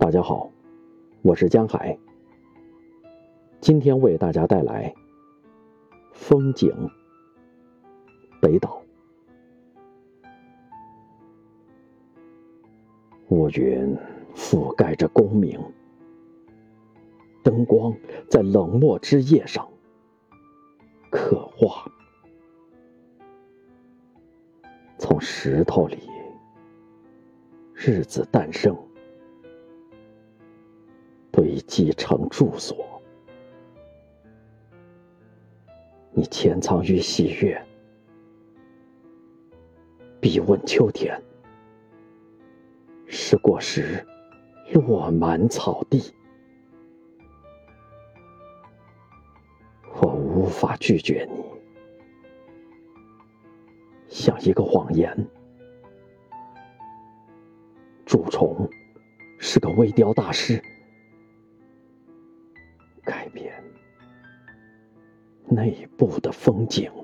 大家好，我是江海。今天为大家带来风景。北岛，乌云覆盖着功名，灯光在冷漠之夜上刻画，从石头里日子诞生。堆积成住所，你潜藏于喜悦，必问秋天，是果实落满草地。我无法拒绝你，像一个谎言。蛀虫是个微雕大师。改变内部的风景。